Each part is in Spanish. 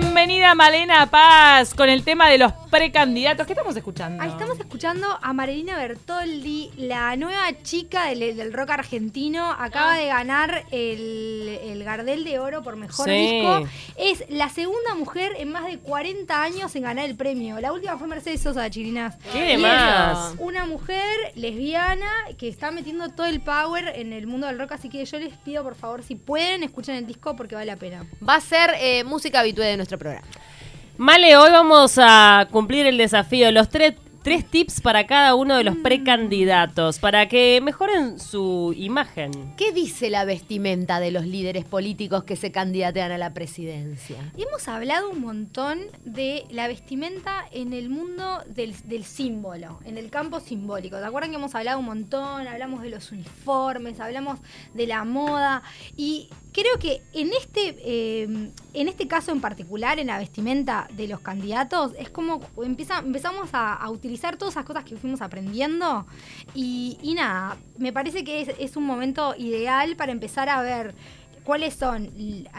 Bienvenida Malena Paz con el tema de los precandidatos. ¿Qué estamos escuchando? Ahí estamos escuchando a Marilina Bertoldi, la nueva chica del, del rock argentino. Acaba Ah. de ganar el, el Gardel de Oro por mejor Sí. disco. Es la segunda mujer en más de 40 años en ganar el premio. La última fue Mercedes Sosa de Chirinas. ¿Qué Y más? Una mujer lesbiana que está metiendo todo el power en el mundo del rock. Así que yo les pido, por favor, si pueden, escuchen el disco porque vale la pena. Va a ser eh, música habitual de nuestro programa. Male, hoy vamos a cumplir el desafío. Los tres, tres tips para cada uno de los Mm. precandidatos para que mejoren su imagen. ¿Qué dice la vestimenta de los líderes políticos que se candidatean a la presidencia? Hemos hablado un montón de la vestimenta en el mundo del, del símbolo, en el campo simbólico. ¿Te acuerdan que hemos hablado un montón? Hablamos de los uniformes, hablamos de la moda y creo que en este, eh, en este caso en particular, en la vestimenta de los candidatos, es como empieza, empezamos a, a utilizar todas esas cosas que fuimos aprendiendo y, nada, me parece que es, un momento ideal para empezar a ver cuáles son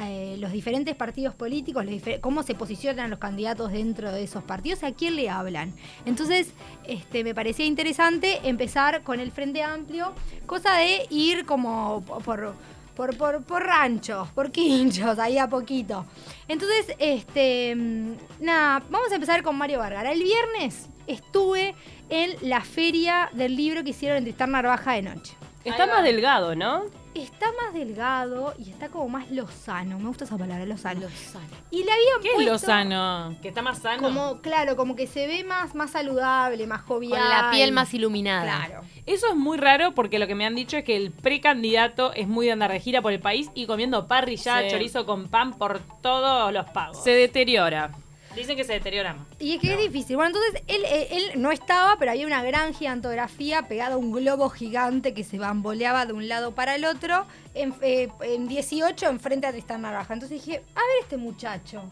eh, los diferentes partidos políticos, cómo se posicionan los candidatos dentro de esos partidos, y a quién le hablan. Entonces, este, me parecía interesante empezar con el Frente Amplio, cosa de ir como po- por, por, por, por ranchos, por quinchos, ahí a poquito. Entonces, este, mm, nada, vamos a empezar con Mario Vargara. El viernes estuve en la feria del libro que hicieron en Tristán Narvaja de noche. Está más delgado, ¿no? Está más delgado y está como más lozano. Me gusta esa palabra, lozano. Lozano. Y le habían ¿Qué es Lozano? Que está más sano. Como, claro, como que se ve más, más saludable, más jovial. Con la piel más iluminada. Claro. Eso es muy raro porque lo que me han dicho es que el precandidato es muy de andar de gira por el país y comiendo parrilla, Sí. chorizo con pan por todos los pagos. Se deteriora. Dicen que se deteriora más. Y es que es difícil. Bueno, entonces él, eh, él no estaba, pero había una gran gigantografía pegada a un globo gigante que se bamboleaba de un lado para el otro en, eh, en 18 enfrente a Tristán Narvaja. Entonces dije, a ver este muchacho.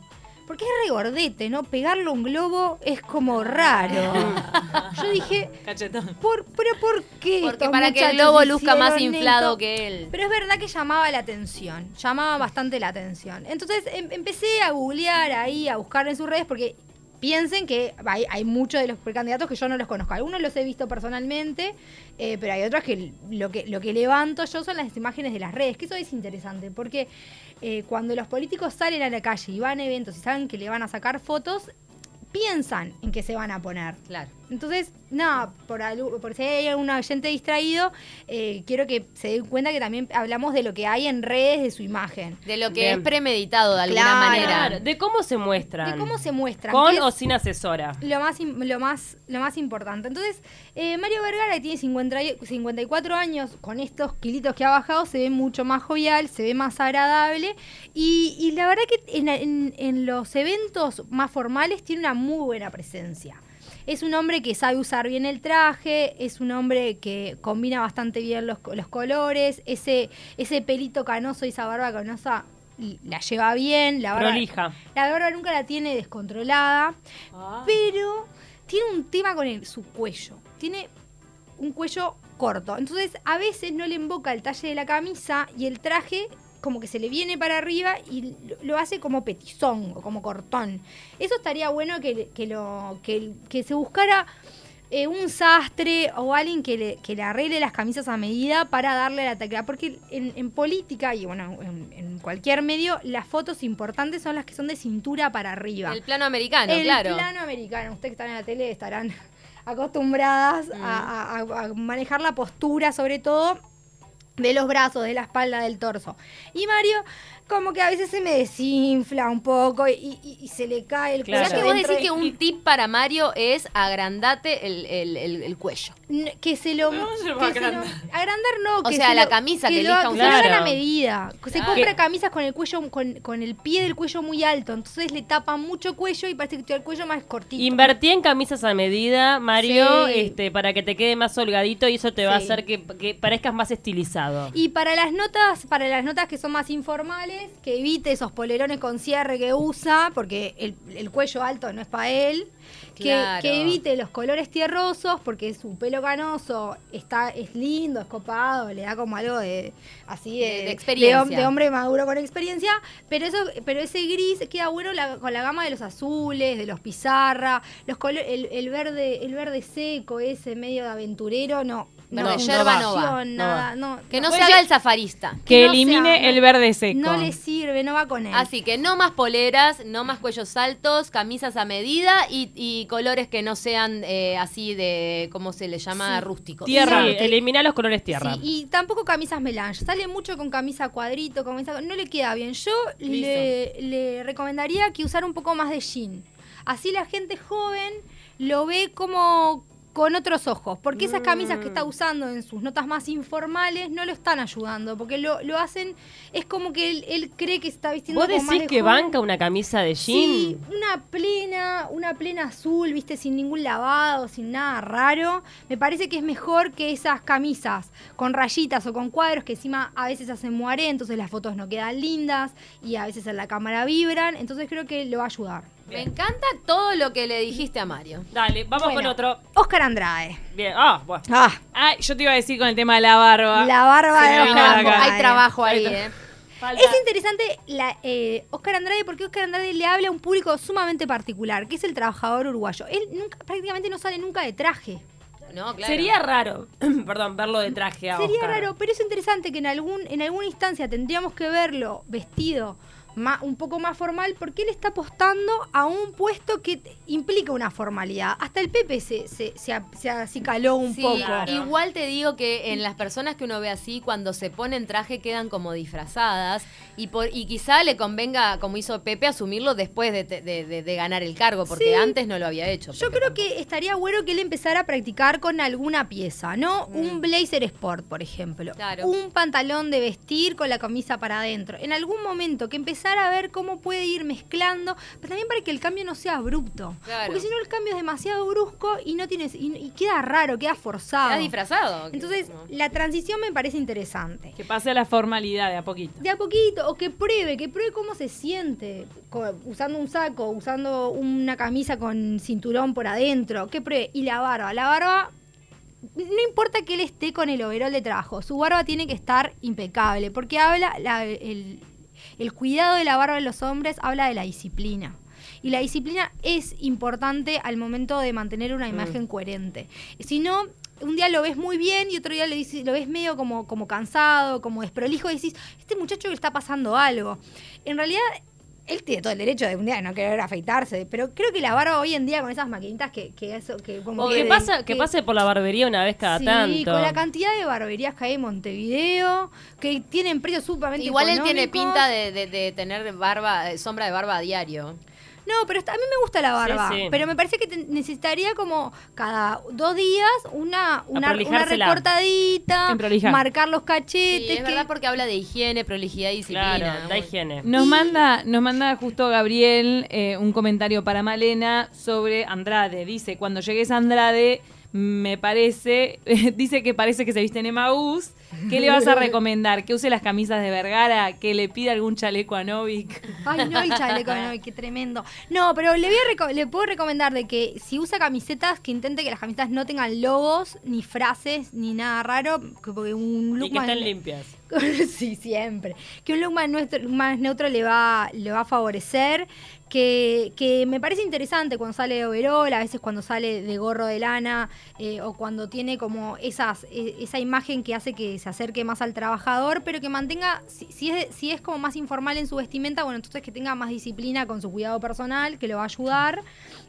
Porque es regordete, ¿no? Pegarle un globo es como raro. Yo dije, Cachetón. ¿por, ¿pero por qué? Porque para que el globo luzca más inflado esto? que él. Pero es verdad que llamaba la atención, llamaba bastante la atención. Entonces em- empecé a googlear ahí, a buscar en sus redes, porque piensen que hay, muchos de los precandidatos que yo no los conozco. Algunos los he visto personalmente, eh, pero hay otros que lo, que que levanto yo son las imágenes de las redes, que eso es interesante, porque eh, cuando los políticos salen a la calle y van a eventos y saben que le van a sacar fotos, piensan en qué se van a poner. Claro. Entonces, nada, por, algo- por si hay algún oyente distraído, eh, quiero que se den cuenta que también hablamos de lo que hay en redes de su imagen. De lo que Bien. es premeditado de alguna Claro. manera. De cómo se muestran. De cómo se muestran. Con o sin asesora. lo más, im- lo más, lo más importante. Entonces, eh, Mario Vergara, que tiene 50 y- 54 años, con estos kilitos que ha bajado, se ve mucho más jovial, se ve más agradable. Y, y la verdad que en, en- en los eventos más formales tiene una muy buena presencia. Es un hombre que sabe usar bien el traje, es un hombre que combina bastante bien los, co- los colores, ese, ese pelito canoso y esa barba canosa y la lleva bien, la barba, Prolija. la barba nunca la tiene descontrolada, pero tiene un tema con el, su cuello. Tiene un cuello corto. Entonces, a veces no le invoca el talle de la camisa y el traje como que se le viene para arriba y lo, hace como petizón o como cortón. Eso estaría bueno que, que lo, que, que se buscara eh, un sastre o alguien que le, que le arregle las camisas a medida para darle la tecla. Porque en, en política y bueno, en, en cualquier medio, las fotos importantes son las que son de cintura para arriba. El plano americano, El claro. plano americano. Ustedes que están en la tele estarán acostumbradas Mm. a, a- a manejar la postura, sobre todo de los brazos, de la espalda, del torso. Y Mario, como que a veces se me desinfla un poco y, y- y se le cae el Claro. O sea cuello. que vos decís de- que un tip para Mario es agrandate el, el- el- el cuello. Que se lo, No, se lo va a que se lo- agrandar. agrandar no O que sea, se la lo- camisa que lo, elija un que lo hagan Claro. a medida se Claro. compra Que- camisas con el cuello con, con el pie del cuello muy alto entonces le tapa mucho cuello y parece que tiene el cuello más cortito Invertí en camisas a medida, Mario, Sí. este, para que te quede más holgadito y eso te va a hacer que, que parezcas más estilizado. Y para las notas, para las notas que son más informales, que evite esos polerones con cierre que usa, porque el, el cuello alto no es para él. Que, Claro. que evite los colores tierrosos, porque su pelo canoso está, es lindo, es copado, le da como algo de así de, De- de experiencia. de hombre maduro con experiencia. Pero eso, pero ese gris queda bueno la- con la gama de los azules, de los pizarra, los el, el verde, el verde seco, ese medio de aventurero, no. No, no, de yerba no va, no nada, va. no, Que no se haga el safarista. Que que no elimine sea- el verde seco. No le sirve, no va con él. Así que no más poleras, no más cuellos altos, camisas a medida y, y colores que no sean eh, así de, ¿cómo se le llama? Sí. Rústicos. Tierra, Sí. elimina los colores tierra. Sí, y tampoco camisas melange. Sale mucho con camisa cuadrito, camisa... No le queda bien. Yo le, le recomendaría que usara un poco más de jean. Así la gente joven lo ve como con otros ojos. Porque esas camisas que Mm. está usando en sus notas más informales no lo están ayudando. Porque lo, lo hacen... Es como que él, él cree que se está vistiendo ¿Vos como más decís de que joven. banca una camisa de Sí, jean? una plena, una plena azul, viste, sin ningún lavado, sin nada raro. Me parece que es mejor que esas camisas con rayitas o con cuadros que encima a veces hacen moaré, entonces las fotos no quedan lindas y a veces en la cámara vibran. Entonces creo que le va a ayudar. Me encanta todo lo que le dijiste a Mario. Dale, vamos Bueno. con otro. Oscar Andrade. Bien. Ah, bueno. Ah, Ah, yo te iba a decir con el tema de la barba. la barba de Oscar. Andrade. Hay trabajo ahí, ¿eh? Falta- Es interesante la, eh, Oscar Andrade porque Oscar Andrade le habla a un público sumamente particular, que es el trabajador uruguayo. Él nunca, prácticamente no sale nunca de traje. No, claro. Sería raro, perdón, verlo de traje a Sería Oscar. raro, pero es interesante que en algún en alguna instancia tendríamos que verlo vestido un poco más formal porque él está apostando a un puesto que implica una formalidad. Hasta el Pepe se, se, se, a- se acicaló un Sí, poco. Claro. igual te digo que en las personas que uno ve así, cuando se ponen traje quedan como disfrazadas y por y quizá le convenga, como hizo Pepe, asumirlo después de, de- de- de ganar el cargo, porque Sí. antes no lo había hecho. Yo creo tampoco. que estaría bueno que él empezara a practicar con alguna pieza, ¿no? Mm. Un blazer sport, por ejemplo. Claro. Un pantalón de vestir con la camisa para adentro. En algún momento que empezara a ver cómo puede ir mezclando, pero también para que el cambio no sea abrupto. Claro. Porque si no el cambio es demasiado brusco y no tienes y, y queda raro, queda forzado. ¿Estás disfrazado? Entonces, No. la transición me parece interesante. Que pase a la formalidad de a poquito. De a poquito, o que pruebe, que pruebe cómo se siente, usando un saco, usando una camisa con cinturón por adentro, que pruebe. Y la barba, la barba, no importa que él esté con el overol de trabajo, su barba tiene que estar impecable, porque habla, la- el, el cuidado de la barba en los hombres habla de la disciplina. Y la disciplina es importante al momento de mantener una imagen coherente. Si no, un día lo ves muy bien y otro día dices- lo ves medio como, como cansado, como desprolijo y decís, este muchacho le está pasando algo. En realidad, él tiene todo el derecho de un día no querer afeitarse, pero creo que la barba hoy en día con esas maquinitas que, que eso, que como O que, pasa, que pase por la barbería una vez cada sí, tanto. con la cantidad de barberías que hay en Montevideo, que tienen precios sumamente Igual él tiene pinta de, de- de tener barba, sombra de barba a diario. No, pero está- a mí me gusta la barba. Sí, sí. Pero me parece que te- necesitaría como cada dos días una, una, una recortadita, marcar los Sí, cachetes. es que- verdad porque habla de higiene, prolijidad y disciplina. Claro, da Muy- higiene. Nos manda, nos manda justo Gabriel eh, un comentario para Malena sobre Andrade. Dice, cuando llegues a Andrade, me parece, dice que parece que se viste en Emaús. ¿Qué le vas a recomendar? ¿Que use las camisas de Vergara? ¿Que le pida algún chaleco a Novik? Ay, no, el chaleco, no, qué tremendo. No, pero le, voy a reco- le puedo recomendar de que si usa camisetas, que intente que las camisetas no tengan logos, ni frases, ni nada raro, que- porque un look Y que más- estén limpias. sí, siempre. Que un look más neutro, más neutro le, va, le va a favorecer. Que, que me parece interesante cuando sale de overol, a veces cuando sale de gorro de lana, eh, o cuando tiene como esas, eh, esa imagen que hace que se acerque más al trabajador, pero que mantenga, si, si es, si es como más informal en su vestimenta, bueno, entonces que tenga más disciplina con su cuidado personal, que lo va a ayudar.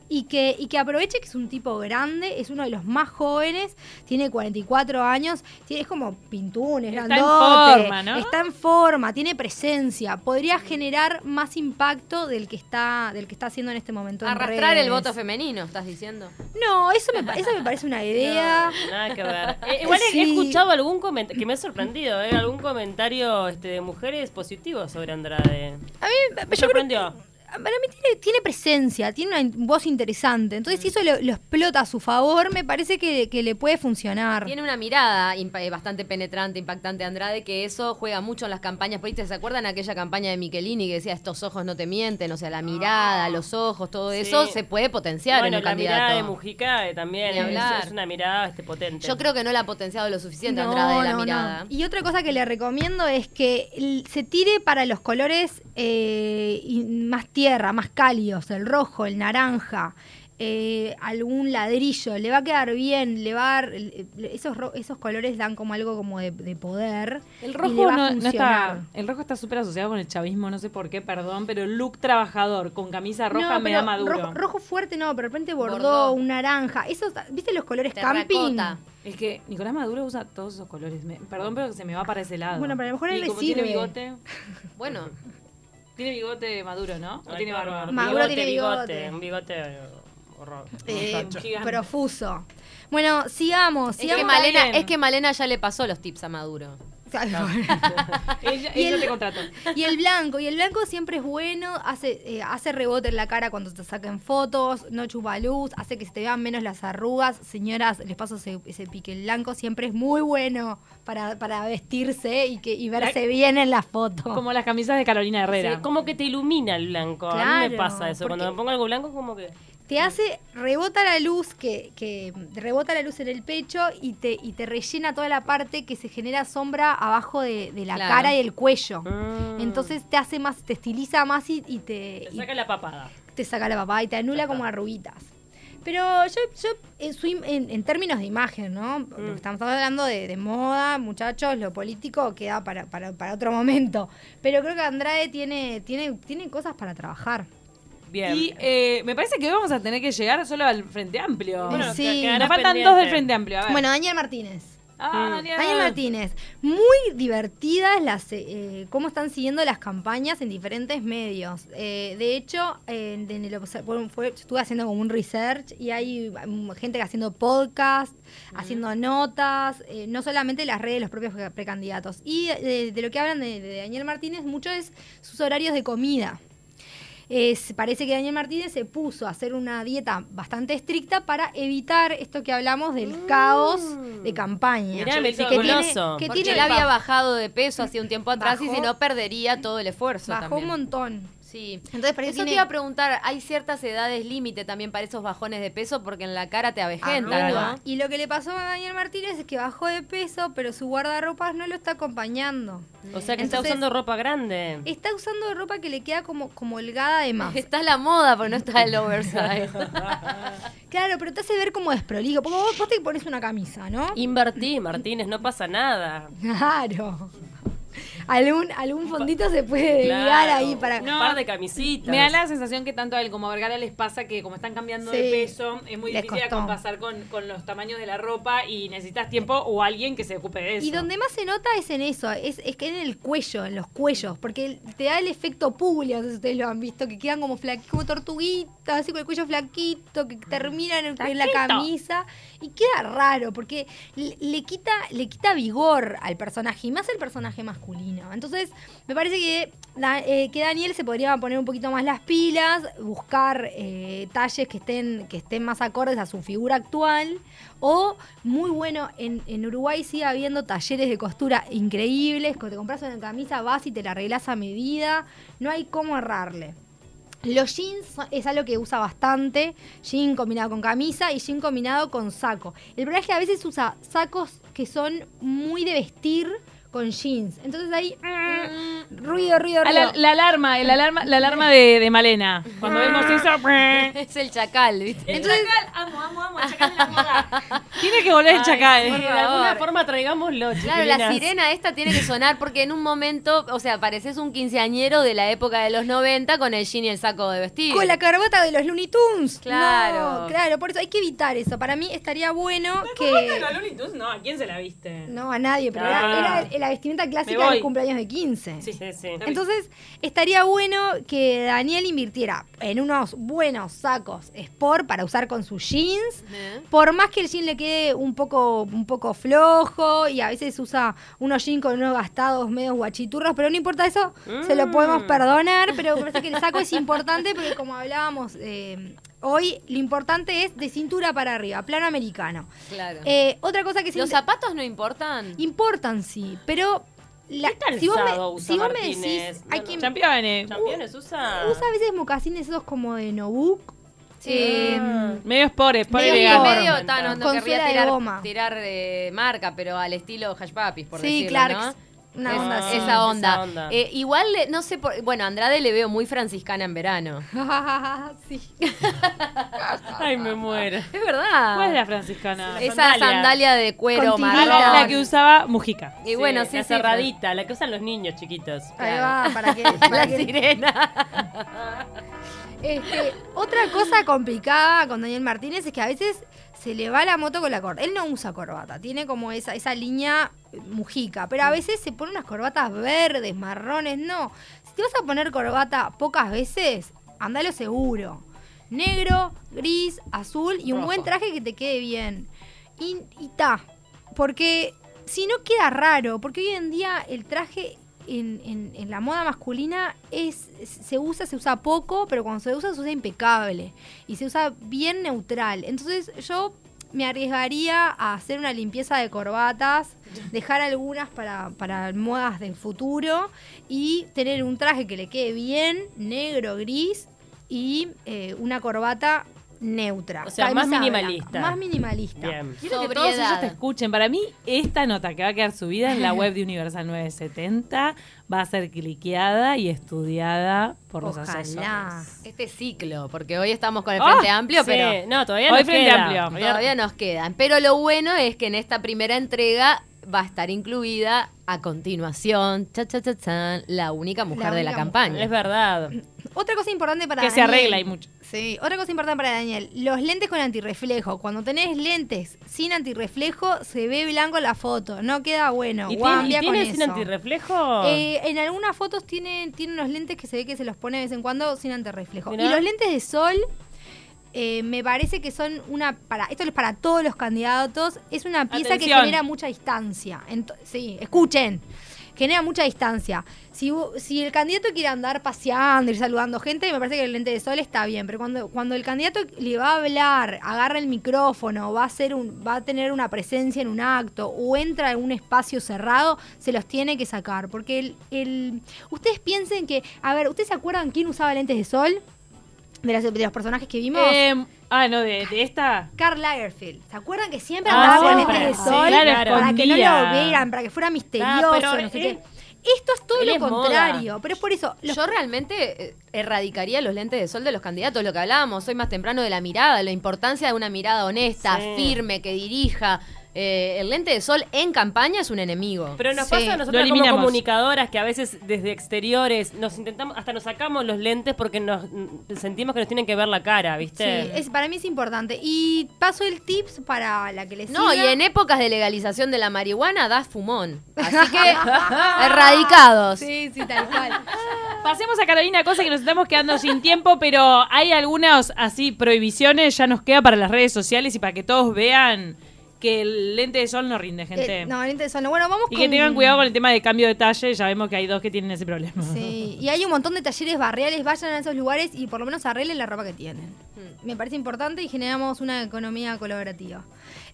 Y que, y que aproveche que es un tipo grande, es uno de los más jóvenes, tiene 44 años, tiene, es como pintunes, Está en forma, ¿no? Está en forma, tiene presencia, podría generar más impacto del que está, del que está haciendo en este momento. en Arrastrar el voto femenino, estás diciendo. No, eso me, eso me parece una idea. No, nada que ver. Eh, igual he- escuchado algún comentario que me ha sorprendido, ¿eh? algún comentario este, de mujeres positivos sobre Andrade. A mí Me creo- sorprendió. Para mí tiene, tiene presencia, tiene una voz interesante. Entonces, si eso lo, lo explota a su favor, me parece que, que le puede funcionar. Tiene una mirada eh, bastante penetrante, impactante Andrade, que eso juega mucho en las campañas políticas. ¿Se acuerdan aquella campaña de Michelini que decía estos ojos no te mienten? O sea, la mirada, los ojos, todo Sí. eso se puede potenciar bueno, en un la candidato. mirada de Mujica eh, también es, una mirada este, potente. Yo creo que no la ha potenciado lo suficiente No, Andrade la no, no. mirada. Y otra cosa que le recomiendo es que se tire para los colores eh, más tierra, más cálidos, el rojo, el naranja, eh, algún ladrillo, le va a quedar bien, le va a dar, esos, esos colores dan como algo como de, de poder. El y le rojo va a no, no está. El rojo está súper asociado con el chavismo, no sé por qué, perdón, pero el look trabajador con camisa roja No, me pero da maduro. Rojo, rojo fuerte no, pero de repente bordó, Bordó. un naranja. Esos, ¿Viste los colores camping? Terracota. Es que Nicolás Maduro usa todos esos colores. Me- perdón, pero se me va para ese lado. Bueno, pero a lo mejor él le tiene bigote. Bueno, Tiene bigote Maduro, ¿no? ¿O Ay, tiene barba? Maduro tiene bigote. bigote. Un bigote horror. Eh, profuso. Bueno, sigamos. es que, sigamos. Malena, es que Malena ya le pasó los tips a Maduro. Ella, Y ella el- te contrató. Y el blanco, y el blanco siempre es bueno, hace, eh, hace rebote en la cara cuando te saquen fotos, no chupa luz, hace que se te vean menos las arrugas. Señoras, les paso ese, ese pique blanco, siempre es muy bueno para, para vestirse y, que, y verse bien en la foto. Como las camisas de Carolina Herrera. Sí, como que te ilumina el blanco. a mí Claro, me pasa eso. Cuando me pongo algo blanco, como que. Te hace, rebota la luz, que, que rebota la luz en el pecho y te, y te rellena toda la parte que se genera sombra abajo de, de la Claro. cara y el cuello. mm, Entonces te hace más, te estiliza más y, y te, Te y saca la papada. te saca la papá y te anula como arruguitas. Pero yo, yo en, su im- en- en términos de imagen, ¿no? Mm. Estamos hablando de, de moda, muchachos, lo político queda para, para, para otro momento. Pero creo que Andrade tiene, tiene, tiene cosas para trabajar. Bien. Y eh, me parece que hoy vamos a tener que llegar solo al Frente Amplio. Bueno, Sí. Nos faltan pendiente. dos del Frente Amplio. A ver. Bueno, Daniel Martínez. Ah. Daniel. Daniel Martínez, muy divertidas las eh, cómo están siguiendo las campañas en diferentes medios. Eh, de hecho, en, en el obser- bueno, fue- estuve haciendo como un research y hay mm, gente que haciendo podcast, haciendo notas, eh, no solamente las redes de los propios pre- precandidatos. Y eh, de lo que hablan de, de Daniel Martínez mucho es sus horarios de comida. Es- parece que Daniel Martínez se puso a hacer una dieta bastante estricta para evitar esto que hablamos del caos de campaña. Mirá, meticuloso. tiene- que tiene- él había bajado de peso hacía un tiempo atrás y Bajó- si no perdería todo el esfuerzo Bajó también. un montón. Sí. Entonces Eso te iba a preguntar, hay ciertas edades límite también para esos bajones de peso porque en la cara te avejenta, Arruga. ¿no? Y lo que le pasó a Daniel Martínez es que bajó de peso, pero su guardarropas no lo está acompañando. O sea que está usando ropa grande. Está usando ropa que le queda como, como holgada de más. Está a la moda, pero no está el oversize. Claro, pero te hace ver como desprolijo. Porque vos, vos te pones una camisa, ¿no? Invertí, Martínez, no pasa nada. Claro. Algún, algún fondito se puede Claro, ahí para. Un par de camisitas. Me da la sensación que tanto a él como a Vergara les pasa que como están cambiando de peso, es muy difícil compasar con, con los tamaños de la ropa y necesitas tiempo o alguien que se ocupe de eso. Y donde más se nota es en eso, es, es que en el cuello, en los cuellos, porque te da el efecto Puglia, no sé si ustedes lo han visto, que quedan como flaqui- como tortuguitas, así con el cuello flaquito, que terminan en, en la camisa, y queda raro, porque le, le quita, le quita vigor al personaje, y más al personaje masculino. Entonces, me parece que, eh, que Daniel se podría poner un poquito más las pilas, buscar eh, talles que estén, que estén más acordes a su figura actual, o muy bueno, en, en Uruguay sigue habiendo talleres de costura increíbles, que te compras una camisa, vas y te la arreglas a medida, no hay cómo errarle. Los jeans es algo que usa bastante, jean combinado con camisa y jean combinado con saco. El problema es que a veces usa sacos que son muy de vestir con jeans. Entonces ahí, mm, ruido, ruido, Ah, ruido. la, la alarma, el alarma, la alarma de, de Malena. Cuando vemos eso, es el chacal, ¿viste? Entonces, amo, amo, amo, el chacal de la moda. Tiene que volver el chacal. Por de alguna forma traigámoslo, Claro, la sirena esta tiene que sonar porque en un momento, o sea, pareces un quinceañero de la época de los 90 con el jean y el saco de vestir. con la corbata de los Looney Tunes. Claro. No, claro, por eso hay que evitar eso. Para mí estaría bueno ¿Cómo te que... la Looney Tunes? No, ¿a quién se la viste? No, a nadie, pero Ah. era, era la vestimenta Me clásica del cumpleaños de 15. Sí. Sí, sí. Entonces, estaría bueno que Daniel invirtiera en unos buenos sacos sport para usar con sus jeans. ¿Eh? Por más que el jean le quede un poco, un poco flojo y a veces usa unos jeans con unos gastados medio guachiturros, pero no importa eso, se lo podemos Mm. perdonar, pero me parece que el saco es importante porque como hablábamos eh, hoy, lo importante es de cintura para arriba, plano americano. Claro. Eh, otra cosa que ¿Los inter- zapatos no importan? importan, sí, pero... La, ¿Qué si vos me, usa si vos me decís, hay No, que no. Championes. ¿Championes usa? usa a veces mocasines esos como de Nobuk. Sí. eh. Medio sport, sport Medio sport. medio, ta, no, no Con querría suela de tirar, goma. tirar de marca, pero al estilo Hash Puppies, por Sí, decirlo, Clarks. ¿no? Una Es- onda así. Esa onda. Esa onda. Eh, igual, le- no sé, por, bueno, Andrade le veo muy franciscana en verano. sí. Ay, me muero. Es verdad. ¿Cuál es la franciscana? Esa sandalia. sandalia, de cuero Con Ah, marrón. la, la que usaba Mujica. Y bueno, sí, la sí, cerradita, la que usan los niños chiquitos. Ahí Claro. va, para que, para La que- sirena. Este, otra cosa complicada con Daniel Martínez es que a veces se le va la moto con la corbata. Él no usa corbata, tiene como esa, esa línea eh, mujica, pero a veces se pone unas corbatas verdes, marrones, no. Si te vas a poner corbata pocas veces, andalo seguro. Negro, gris, azul y un Rojo. buen traje que te quede bien. Y, y ta, porque si no queda raro, porque hoy en día el traje en, en- la moda masculina es se usa, se usa poco, pero cuando se usa se usa impecable y se usa bien neutral. Entonces yo me arriesgaría a hacer una limpieza de corbatas, dejar algunas para, para modas del futuro y tener un traje que le quede bien, negro, gris y eh, una corbata neutra. O sea, Camisa más blanca, minimalista. Más minimalista. Bien. Quiero que todos ellos te escuchen. Para mí, esta nota que va a quedar subida en la web de Universal 970 va a ser cliqueada y estudiada por los Ojalá. asesores. Este ciclo, porque hoy estamos con el Ah, Frente Amplio, Sí, pero no, todavía Hoy nos Frente queda. Amplio. todavía nos quedan. Pero lo bueno es que en esta primera entrega va a estar incluida a continuación, cha, cha, cha, chan, la única mujer La de la campaña. Es verdad. Otra cosa importante para Que se arregla y mucho. Sí, otra cosa importante para Daniel, los lentes con antirreflejo. Cuando tenés lentes sin antirreflejo, se ve blanco la foto, no queda bueno. ¿Y tiene, y tiene sin eso. antirreflejo? Eh, en algunas fotos tienen, tienen unos lentes que se ve que se los pone de vez en cuando sin antirreflejo. Mirá. Y los lentes de sol, eh, me parece que son una. para Esto es para todos los candidatos. Es una pieza que genera mucha distancia. Sí, escuchen. Genera mucha distancia. Si, si el candidato quiere andar paseando, ir saludando gente, me parece que el lente de sol está bien. Pero cuando, cuando el candidato le va a hablar, agarra el micrófono, va a, hacer un, va a tener una presencia en un acto o entra en un espacio cerrado, se los tiene que sacar. Porque el, el- ustedes piensen que. A ver, ¿ustedes se acuerdan quién usaba lentes de sol? De, las- de los personajes que vimos. Eh, ah, no, de, de esta. Karl Lagerfeld. ¿Se acuerdan que siempre Ah, andaba con siempre. lentes de Sí, sol? claro, para que no lo vieran, para que fuera misterioso, Ah, pero no sé él- qué. Esto es todo lo es moda. contrario, pero es por eso. los- Yo realmente eh, erradicaría los lentes de sol de los candidatos, lo que hablábamos hoy más temprano de la mirada, la importancia de una mirada honesta, Sí. firme, que dirija. Eh, el lente de sol en campaña es un enemigo. Pero nos Sí, pasa a nosotros como eliminamos. comunicadoras que a veces desde exteriores nos intentamos, hasta nos sacamos los lentes porque nos mm, sentimos que nos tienen que ver la cara, Sí, ¿viste? es, para mí es importante. Y paso el tips para la que les No, y en épocas de legalización de la marihuana das fumón. Así que erradicados. Sí, sí, tal cual. Pasemos a Carolina, cosa que nos estamos quedando sin tiempo, pero hay algunas así prohibiciones, ya nos queda para las redes sociales y para que todos vean que el lente de sol no rinde, gente. Eh, no, el lente de sol no. Bueno, vamos y con... que tengan cuidado con el tema de cambio de talle, ya vemos que hay dos que tienen ese problema. Sí, y hay un montón de talleres barriales, vayan a esos lugares y por lo menos arreglen la ropa que tienen. Mm. Me parece importante y generamos una economía colaborativa.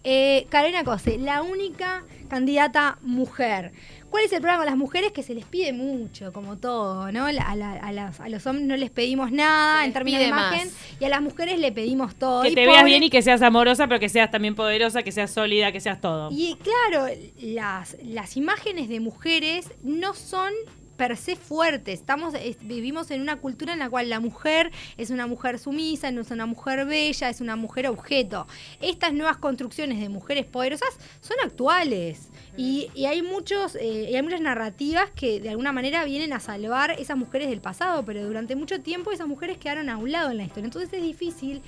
Eh, Carolina Cose, la única candidata mujer. ¿Cuál es el problema con las mujeres? Que se les pide mucho, como todo, ¿no? A, la- a las- a los hombres no les pedimos nada en términos de más. imagen y a las mujeres le pedimos todo. Que Y te veas bien y que seas amorosa, pero que seas también poderosa, que seas sólida, que seas todo. Y claro, las, las imágenes de mujeres no son per se fuertes. Estamos, es- vivimos en una cultura en la cual la mujer es una mujer sumisa, no es una mujer bella, es una mujer objeto. Estas nuevas construcciones de mujeres poderosas son actuales. Y, y hay muchos, eh, y hay muchas narrativas que de alguna manera vienen a salvar esas mujeres del pasado, pero durante mucho tiempo esas mujeres quedaron a un lado en la historia. Entonces es difícil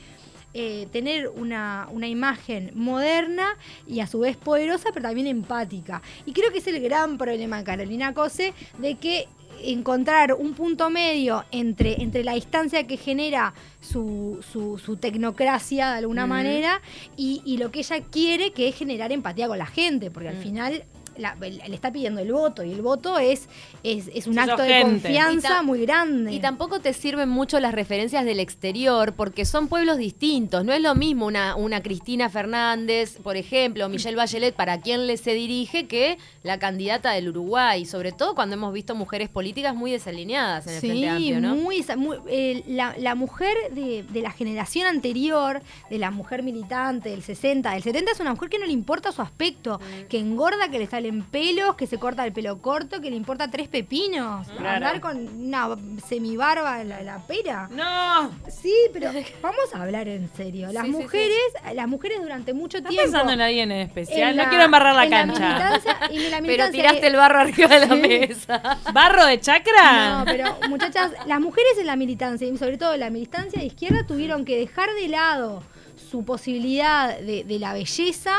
eh, tener una, una imagen moderna y a su vez poderosa, pero también empática. Y creo que es el gran problema de Carolina Cose de que encontrar un punto medio entre, entre la distancia que genera su, su, su tecnocracia de alguna manera y, y lo que ella quiere, que es generar empatía con la gente, porque al final la- le está pidiendo el voto y el voto es, es, es un Sí, acto de gente. confianza muy grande. Y tampoco te sirven mucho las referencias del exterior porque son pueblos distintos. No es lo mismo una, una Cristina Fernández, por ejemplo, Michelle Bachelet, para quien le se dirige, que la candidata del Uruguay. Sobre todo cuando hemos visto mujeres políticas muy desalineadas en el Frente Amplio, ¿no? muy, eh, la, la mujer de, de la generación anterior, de la mujer militante del 60, del 70, es una mujer que no le importa su aspecto, Mm. que engorda, que le pelos, que se corta el pelo corto, que le importa tres pepinos. Claro. Andar con una semibarba en la, la pera. No. Sí, pero vamos a hablar en serio. Las Sí, sí, mujeres, las mujeres durante mucho ¿Estás tiempo. pensando en alguien en especial? en no la- quiero embarrar la cancha. militancia- y la Pero tiraste el barro arriba de la mesa. ¿Barro de chacra? No, pero muchachas, las mujeres en la militancia, y sobre todo en la militancia de izquierda, tuvieron que dejar de lado su posibilidad de, de la belleza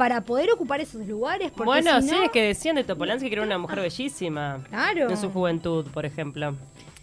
para poder ocupar esos lugares. Porque Bueno, si sí, no- es que decían de Topolansky que era una mujer bellísima. Claro. En su juventud, por ejemplo.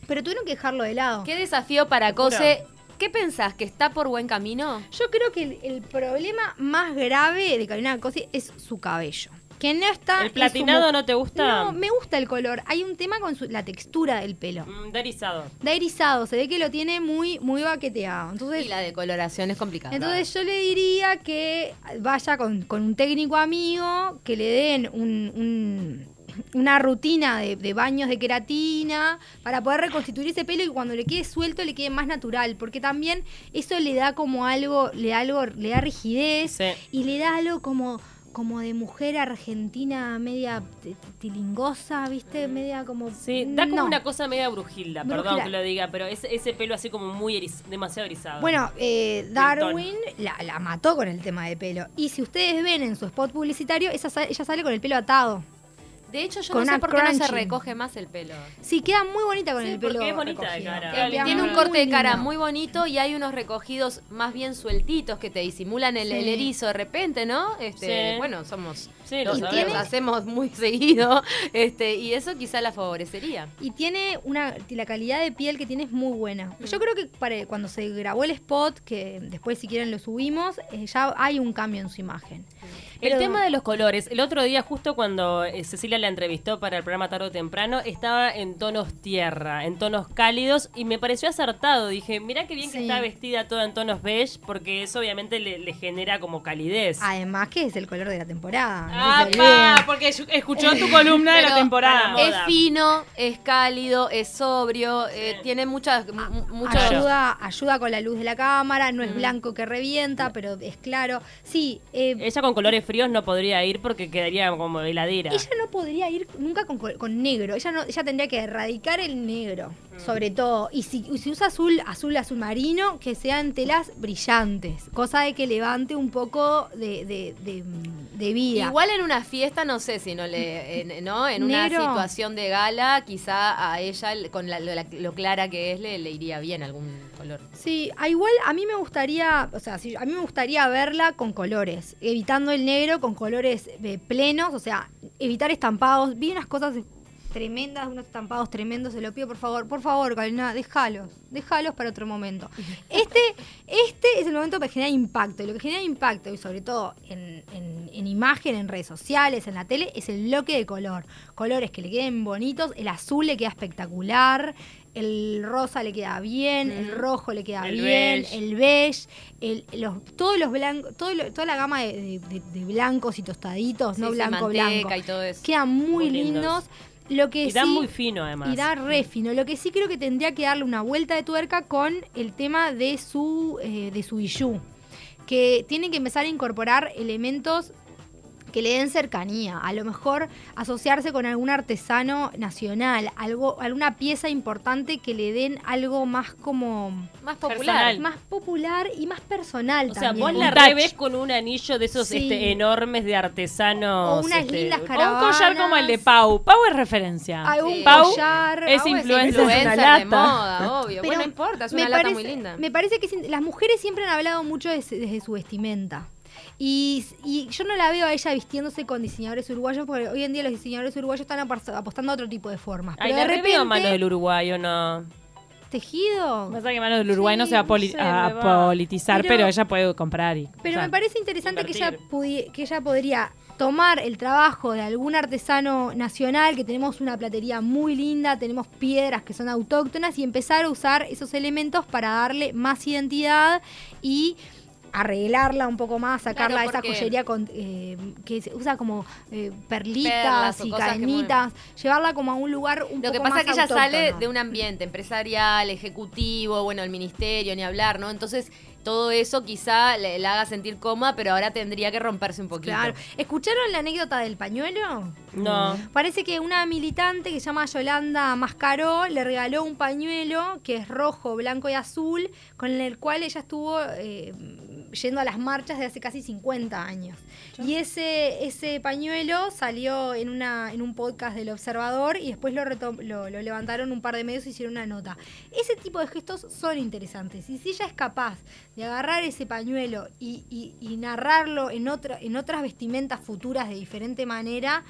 Pero tuvieron que dejarlo de lado. Qué desafío para Cose. ¿Qué pensás? ¿Que está por buen camino? Yo creo que el, el problema más grave de Carolina Cosi es su cabello. Que no está. ¿El platinado no te gusta? No, me gusta el color. Hay un tema con su- la textura del pelo. Mm, de erizado. Da erizado, se ve que lo tiene muy, muy baqueteado. Entonces, Y la decoloración es complicada. Entonces yo le diría que vaya con, con un técnico amigo, que le den un- un- una rutina de, de baños de queratina para poder reconstituir ese pelo y cuando le quede suelto le quede más natural, porque también eso le da como algo, le da algo, le da rigidez Sí. y le da algo como como de mujer argentina media tilingosa, ¿viste? Media como Sí, da como No. una cosa media brujilda, perdón Brujilda. que lo diga, pero ese, ese pelo así como muy eriz- demasiado erizado. Bueno, eh, Darwin la, la mató con el tema de pelo. Y si ustedes ven en su spot publicitario, esa sa- ella sale con el pelo atado. De hecho, yo Con no sé por qué no se recoge más el pelo. Sí, queda muy bonita con Sí, el pelo. porque es bonita de cara. Eh, tiene un corte de cara lindo. muy bonito y hay unos recogidos más bien sueltitos que te disimulan el, Sí. el erizo de repente, ¿no? Este, Sí. Bueno, somos Sí, lo, lo Y lo tiene- hacemos muy seguido, este, y eso quizá la favorecería. Y tiene una. La calidad de piel que tiene es muy buena. Mm. Yo creo que para, cuando se grabó el spot, que después si quieren lo subimos, eh, ya hay un cambio en su imagen. El Pero- tema de los colores, el otro día justo cuando eh, Cecilia la entrevistó para el programa tarde o temprano, estaba en tonos tierra, en tonos cálidos y me pareció acertado. Dije, mira qué bien que está vestida toda en tonos beige porque eso obviamente le, le genera como calidez. Además que es el color de la temporada. Ah, pa, porque escu- escuchó tu columna de la temporada. Es fino, es cálido, es sobrio, eh, tiene muchas, mu- mucho... Ayuda, ayuda con la luz de la cámara, no es Mm. blanco que revienta, pero es claro. Sí, eh, Ella con colores fríos no podría ir porque quedaría como heladera. Ella no podría ir nunca con, con negro. Ella no, ella tendría que erradicar el negro. Sobre todo. Y si, si usa azul, azul, azul marino, que sean telas brillantes. Cosa de que levante un poco de, de, de- de vida. Igual en una fiesta, no sé si no le, en, ¿no? En una situación de gala, quizá a ella, con la- lo, la- lo clara que es, le, le iría bien algún color. Sí, a igual a mí me gustaría, o sea, sí, a mí me gustaría verla con colores, evitando el negro con colores eh, plenos, o sea, evitar estampados. Vi unas cosas tremendas, unos estampados tremendos, se lo pido por favor, por favor, Carolina, déjalos, déjalos para otro momento. Este, este es el momento para generar impacto, y lo que genera impacto, y sobre todo en, en- en imagen, en redes sociales, en la tele, es el bloque de color. Colores que le queden bonitos, el azul le queda espectacular, el rosa le queda bien, el rojo le queda El bien, beige. el beige, el, los, todos los blancos, todo lo- toda la gama de, de- de- de blancos y tostaditos, no Sí, blanco, blanco. y todo eso. Quedan muy, Muy lindos. lindos. Lo que Y sí- muy fino además. y da re fino. Lo que sí creo que tendría que darle una vuelta de tuerca con el tema de su, eh, de su. Que tienen que empezar a incorporar elementos que le den cercanía, a lo mejor asociarse con algún artesano nacional, algo, alguna pieza importante que le den algo más como Más Personal. popular. más popular y más personal O sea, vos la Un revés con un anillo de esos Sí. este, enormes de artesanos. O unas este, lindas O un caravanas. collar como el de Pau. Pau es referencia. Algún Sí. Pau collar, es así. influencer, es Influencer una de moda, obvio. Pero bueno, no importa, es una lata parece- muy linda. Me parece que las mujeres siempre han hablado mucho de- desde su vestimenta. Y, y yo no la veo a ella vistiéndose con diseñadores uruguayos porque hoy en día los diseñadores uruguayos están apostando a otro tipo de formas. Ay, Pero de re repente, veo mano del uruguayo, ¿no? tejido. Pasa que mano del Uruguay no se va a, poli- no sé, a me va. politizar, Pero- pero, ella puede comprar. Y, Pero o sea, me parece interesante que ella, que ella podría tomar el trabajo de algún artesano nacional, que tenemos una platería muy linda, tenemos piedras que son autóctonas, y empezar a usar esos elementos para darle más identidad y arreglarla un poco más, sacarla Claro, de esa joyería con, eh, que se usa como eh, perlitas y cadenitas, llevarla como a un lugar un Lo poco que pasa más es que ella sale de un ambiente empresarial, ejecutivo, bueno, el ministerio, ni hablar, ¿no? Entonces, todo eso quizá le, la haga sentir cómoda, pero ahora tendría que romperse un poquito. Claro. ¿Escucharon la anécdota del pañuelo? No. Parece que una militante que se llama Yolanda Mascaró le regaló un pañuelo que es rojo, blanco y azul, con el cual ella estuvo eh, yendo a las marchas de hace casi 50 años. Y ese, ese pañuelo salió en, una, en un podcast del Observador y después lo, retom- lo, lo levantaron un par de medios y hicieron una nota. Ese tipo de gestos son interesantes. Y si ella es capaz de agarrar ese pañuelo y, y- y narrarlo en, otra, en otras vestimentas futuras de diferente manera,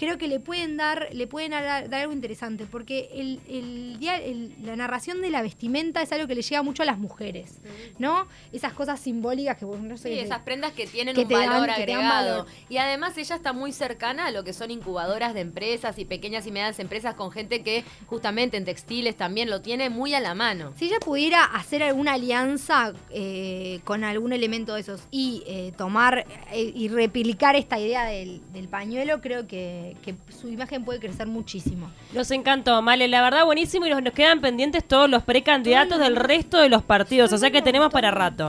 creo que le pueden dar, le pueden dar, dar algo interesante, porque el, el el- la narración de la vestimenta es algo que le llega mucho a las mujeres, ¿no? Esas cosas simbólicas que bueno, no sé. Sí, que- esas prendas que tienen que un valor dan agregado. valor. Y además ella está muy cercana a lo que son incubadoras de empresas y pequeñas y medianas empresas con gente que justamente en textiles también lo tiene muy a la mano. Si ella pudiera hacer alguna alianza eh, con algún elemento de esos y eh, tomar eh, y replicar esta idea del, del pañuelo, creo que, que su imagen puede crecer muchísimo. Nos encantó, Male, la verdad buenísimo. Y nos, nos quedan pendientes todos los precandidatos del resto de los partidos, o sea que tenemos para rato.